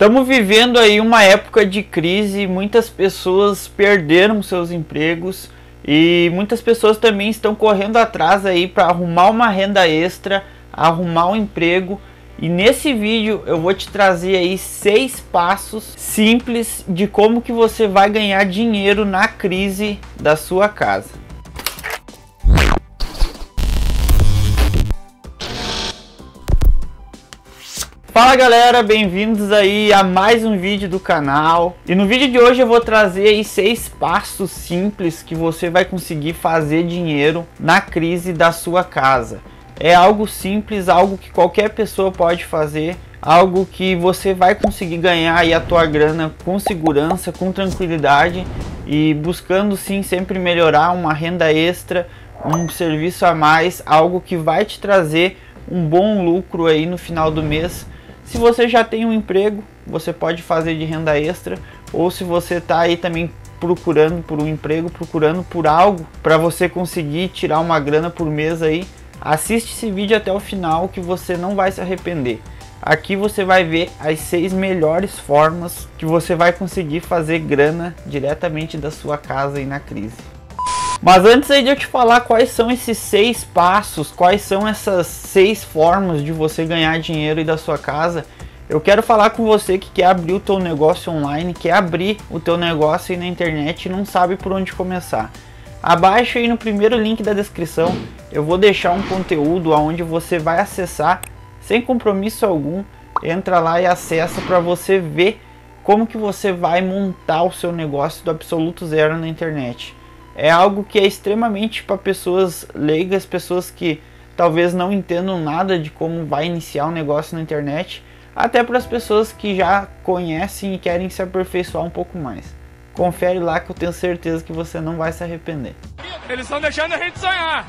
Estamos vivendo aí uma época de crise, muitas pessoas perderam seus empregos e muitas pessoas também estão correndo atrás aí para arrumar uma renda extra, arrumar um emprego. E nesse vídeo eu vou te trazer aí seis passos simples de como que você vai ganhar dinheiro na crise da sua casa. Fala galera, bem-vindos aí a mais um vídeo do canal. E no vídeo de hoje eu vou trazer aí seis passos simples que você vai conseguir fazer dinheiro na crise da sua casa. É algo simples, algo que qualquer pessoa pode fazer, algo que você vai conseguir ganhar aí a tua grana com segurança, com tranquilidade e buscando sim sempre melhorar uma renda extra, um serviço a mais, algo que vai te trazer um bom lucro aí no final do mês se você já tem um emprego, você pode fazer de renda extra, ou se você está aí também procurando por um emprego, procurando por algo para você conseguir tirar uma grana por mês aí, assiste esse vídeo até o final que você não vai se arrepender. Aqui você vai ver as seis melhores formas que você vai conseguir fazer grana diretamente da sua casa aí na crise. Mas antes aí de eu te falar quais são esses seis passos, quais são essas seis formas de você ganhar dinheiro aí da sua casa, eu quero falar com você que quer abrir o teu negócio online, quer abrir o teu negócio aí na internet e não sabe por onde começar. Abaixo aí no primeiro link da descrição eu vou deixar um conteúdo onde você vai acessar sem compromisso algum, entra lá e acessa para você ver como que você vai montar o seu negócio do absoluto zero na internet é algo que é extremamente para pessoas leigas, pessoas que talvez não entendam nada de como vai iniciar um negócio na internet, até para as pessoas que já conhecem e querem se aperfeiçoar um pouco mais. Confere lá que eu tenho certeza que você não vai se arrepender. Eles estão deixando a gente sonhar.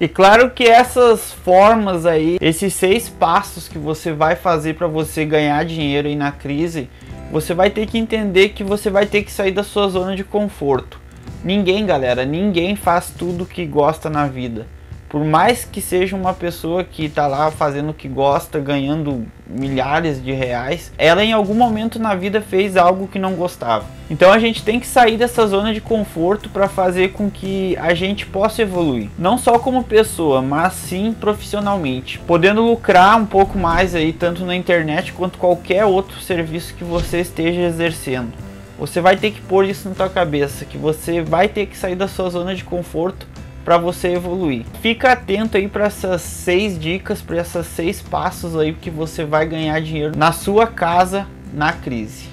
E claro que essas formas aí, esses seis passos que você vai fazer para você ganhar dinheiro aí na crise, você vai ter que entender que você vai ter que sair da sua zona de conforto. Ninguém, galera, ninguém faz tudo que gosta na vida. Por mais que seja uma pessoa que está lá fazendo o que gosta, ganhando milhares de reais, ela em algum momento na vida fez algo que não gostava. Então a gente tem que sair dessa zona de conforto para fazer com que a gente possa evoluir, não só como pessoa, mas sim profissionalmente, podendo lucrar um pouco mais aí tanto na internet quanto qualquer outro serviço que você esteja exercendo. Você vai ter que pôr isso na tua cabeça, que você vai ter que sair da sua zona de conforto para você evoluir. Fica atento aí para essas seis dicas, para esses seis passos aí que você vai ganhar dinheiro na sua casa na crise.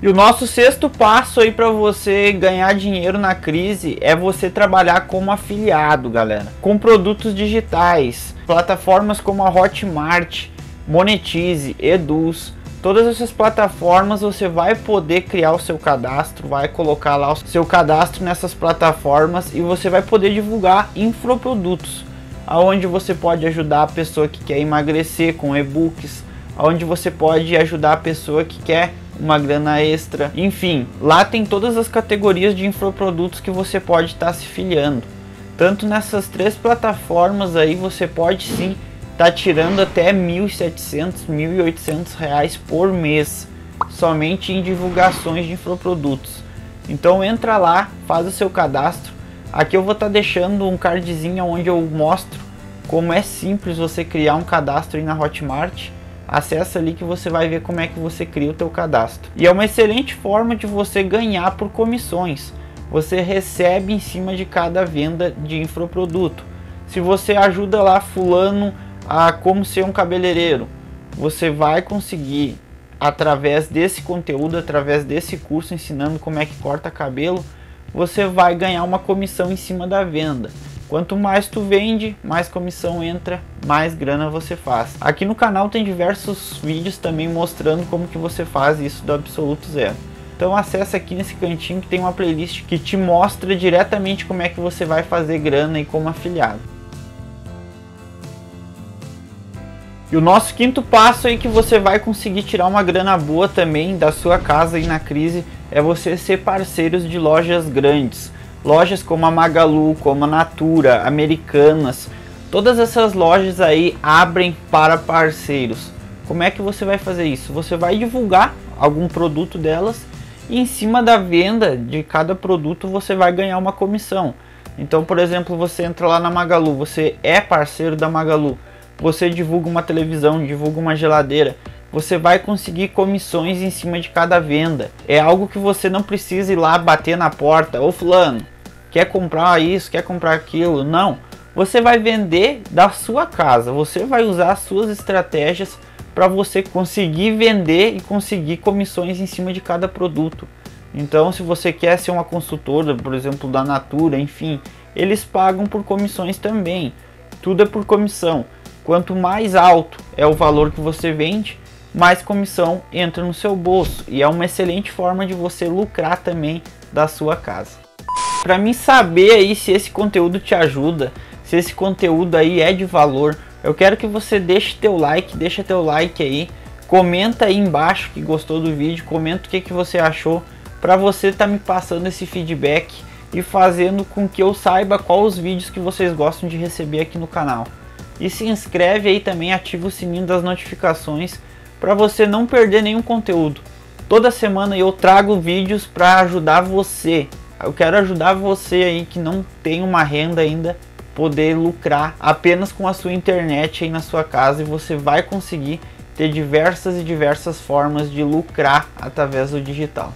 E o nosso sexto passo aí para você ganhar dinheiro na crise é você trabalhar como afiliado, galera, com produtos digitais, plataformas como a Hotmart, Monetize, Eduz, Todas essas plataformas você vai poder criar o seu cadastro, vai colocar lá o seu cadastro nessas plataformas e você vai poder divulgar infoprodutos, aonde você pode ajudar a pessoa que quer emagrecer com e-books, aonde você pode ajudar a pessoa que quer uma grana extra, enfim, lá tem todas as categorias de infoprodutos que você pode estar tá se filiando. Tanto nessas três plataformas aí você pode sim tá tirando até 1.700, 1.800 reais por mês somente em divulgações de infoprodutos. Então entra lá, faz o seu cadastro. Aqui eu vou estar tá deixando um cardzinho onde eu mostro como é simples você criar um cadastro aí na Hotmart. Acesse ali que você vai ver como é que você cria o teu cadastro. E é uma excelente forma de você ganhar por comissões. Você recebe em cima de cada venda de infoproduto. Se você ajuda lá fulano a como ser um cabeleireiro. Você vai conseguir através desse conteúdo, através desse curso ensinando como é que corta cabelo, você vai ganhar uma comissão em cima da venda. Quanto mais tu vende, mais comissão entra, mais grana você faz. Aqui no canal tem diversos vídeos também mostrando como que você faz isso do absoluto zero. Então acessa aqui nesse cantinho que tem uma playlist que te mostra diretamente como é que você vai fazer grana e como afiliado. E o nosso quinto passo aí que você vai conseguir tirar uma grana boa também da sua casa e na crise é você ser parceiros de lojas grandes. Lojas como a Magalu, como a Natura, Americanas, todas essas lojas aí abrem para parceiros. Como é que você vai fazer isso? Você vai divulgar algum produto delas e em cima da venda de cada produto você vai ganhar uma comissão. Então, por exemplo, você entra lá na Magalu, você é parceiro da Magalu, você divulga uma televisão, divulga uma geladeira, você vai conseguir comissões em cima de cada venda. É algo que você não precisa ir lá bater na porta, ô fulano, quer comprar isso, quer comprar aquilo. Não. Você vai vender da sua casa, você vai usar as suas estratégias para você conseguir vender e conseguir comissões em cima de cada produto. Então, se você quer ser uma consultora, por exemplo, da Natura, enfim, eles pagam por comissões também. Tudo é por comissão. Quanto mais alto é o valor que você vende, mais comissão entra no seu bolso e é uma excelente forma de você lucrar também da sua casa. Para mim saber aí se esse conteúdo te ajuda, se esse conteúdo aí é de valor, eu quero que você deixe teu like, deixa teu like aí, comenta aí embaixo que gostou do vídeo, comenta o que, que você achou, para você estar tá me passando esse feedback e fazendo com que eu saiba quais os vídeos que vocês gostam de receber aqui no canal. E se inscreve aí também, ativa o sininho das notificações para você não perder nenhum conteúdo. Toda semana eu trago vídeos para ajudar você. Eu quero ajudar você aí que não tem uma renda ainda poder lucrar apenas com a sua internet aí na sua casa e você vai conseguir ter diversas e diversas formas de lucrar através do digital.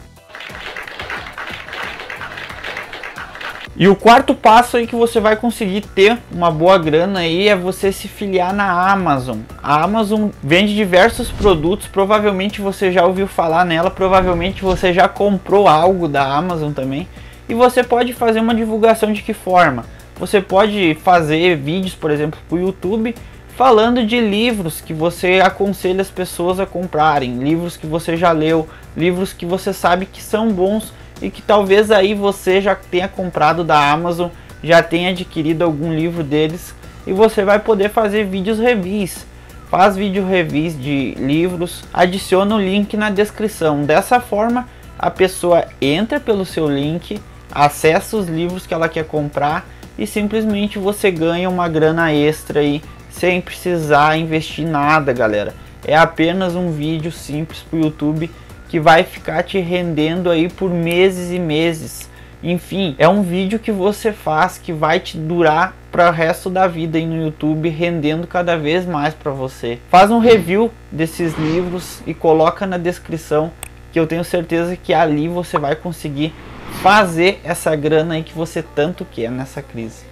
E o quarto passo aí que você vai conseguir ter uma boa grana aí é você se filiar na Amazon. A Amazon vende diversos produtos, provavelmente você já ouviu falar nela, provavelmente você já comprou algo da Amazon também. E você pode fazer uma divulgação de que forma? Você pode fazer vídeos, por exemplo, para o YouTube falando de livros que você aconselha as pessoas a comprarem, livros que você já leu, livros que você sabe que são bons e que talvez aí você já tenha comprado da Amazon, já tenha adquirido algum livro deles e você vai poder fazer vídeos reviews. Faz vídeo reviews de livros, adiciona o link na descrição. Dessa forma, a pessoa entra pelo seu link, acessa os livros que ela quer comprar e simplesmente você ganha uma grana extra aí sem precisar investir nada, galera. É apenas um vídeo simples para o YouTube que vai ficar te rendendo aí por meses e meses. Enfim, é um vídeo que você faz que vai te durar para o resto da vida aí no YouTube, rendendo cada vez mais para você. Faz um review desses livros e coloca na descrição que eu tenho certeza que ali você vai conseguir fazer essa grana aí que você tanto quer nessa crise.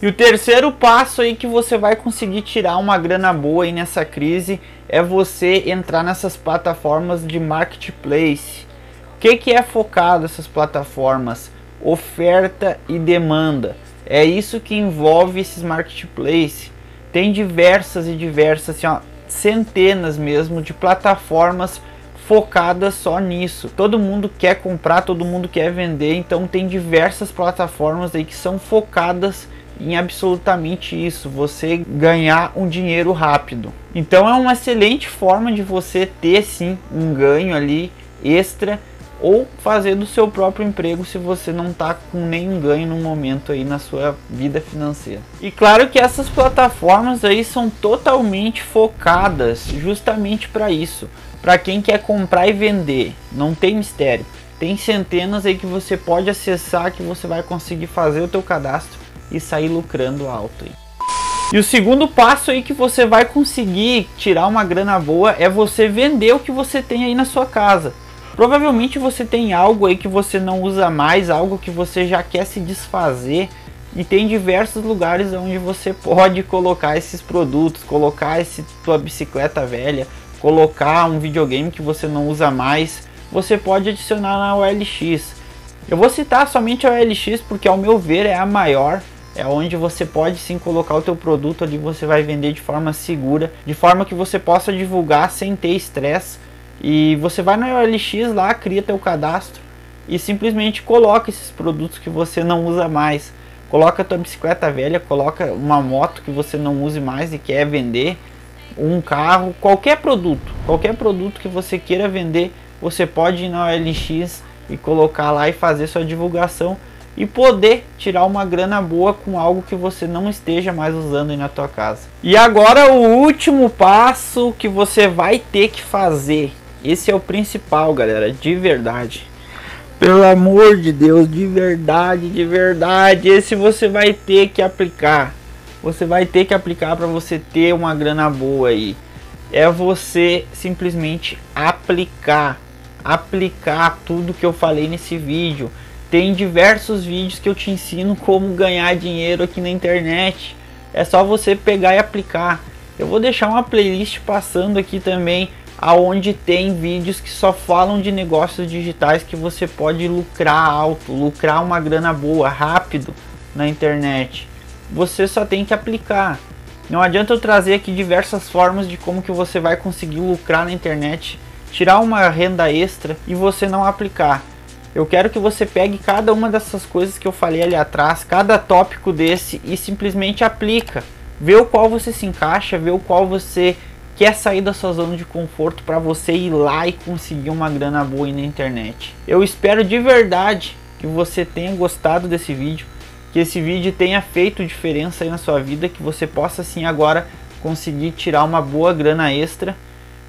E o terceiro passo aí que você vai conseguir tirar uma grana boa aí nessa crise é você entrar nessas plataformas de marketplace. O que, que é focado essas plataformas? Oferta e demanda. É isso que envolve esses marketplace. Tem diversas e diversas, assim, ó, centenas mesmo de plataformas focada só nisso. Todo mundo quer comprar, todo mundo quer vender, então tem diversas plataformas aí que são focadas em absolutamente isso, você ganhar um dinheiro rápido. Então é uma excelente forma de você ter sim um ganho ali extra ou fazer do seu próprio emprego se você não está com nenhum ganho no momento aí na sua vida financeira. E claro que essas plataformas aí são totalmente focadas justamente para isso, para quem quer comprar e vender, não tem mistério. Tem centenas aí que você pode acessar que você vai conseguir fazer o teu cadastro e sair lucrando alto aí. E o segundo passo aí que você vai conseguir tirar uma grana boa é você vender o que você tem aí na sua casa. Provavelmente você tem algo aí que você não usa mais, algo que você já quer se desfazer e tem diversos lugares onde você pode colocar esses produtos, colocar esse tua bicicleta velha, colocar um videogame que você não usa mais, você pode adicionar na OLX. Eu vou citar somente a OLX porque ao meu ver é a maior, é onde você pode sim colocar o teu produto ali, você vai vender de forma segura, de forma que você possa divulgar sem ter estresse e você vai na OLX lá, cria teu cadastro e simplesmente coloca esses produtos que você não usa mais. Coloca tua bicicleta velha, coloca uma moto que você não use mais e quer vender, um carro, qualquer produto, qualquer produto que você queira vender, você pode ir na OLX e colocar lá e fazer sua divulgação e poder tirar uma grana boa com algo que você não esteja mais usando aí na tua casa. E agora o último passo que você vai ter que fazer. Esse é o principal, galera, de verdade. Pelo amor de Deus, de verdade, de verdade, esse você vai ter que aplicar. Você vai ter que aplicar para você ter uma grana boa aí. É você simplesmente aplicar, aplicar tudo que eu falei nesse vídeo tem diversos vídeos que eu te ensino como ganhar dinheiro aqui na internet. É só você pegar e aplicar. Eu vou deixar uma playlist passando aqui também, aonde tem vídeos que só falam de negócios digitais que você pode lucrar alto, lucrar uma grana boa, rápido na internet. Você só tem que aplicar. Não adianta eu trazer aqui diversas formas de como que você vai conseguir lucrar na internet, tirar uma renda extra e você não aplicar. Eu quero que você pegue cada uma dessas coisas que eu falei ali atrás, cada tópico desse e simplesmente aplica. Vê o qual você se encaixa, vê o qual você quer sair da sua zona de conforto para você ir lá e conseguir uma grana boa aí na internet. Eu espero de verdade que você tenha gostado desse vídeo, que esse vídeo tenha feito diferença aí na sua vida, que você possa assim agora conseguir tirar uma boa grana extra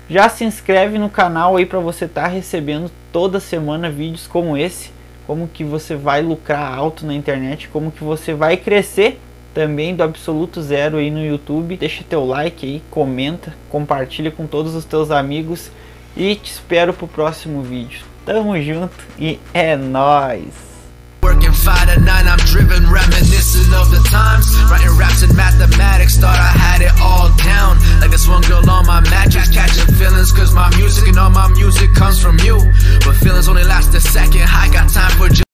já se inscreve no canal aí para você estar tá recebendo toda semana vídeos como esse, como que você vai lucrar alto na internet, como que você vai crescer também do absoluto zero aí no YouTube. Deixa teu like aí, comenta, compartilha com todos os teus amigos e te espero pro próximo vídeo. Tamo junto e é nóis! Five to nine, I'm driven, reminiscing of the times. Writing raps and mathematics, thought I had it all down. Like this one girl on my mattress, catching feelings, cause my music and all my music comes from you. But feelings only last a second, I got time for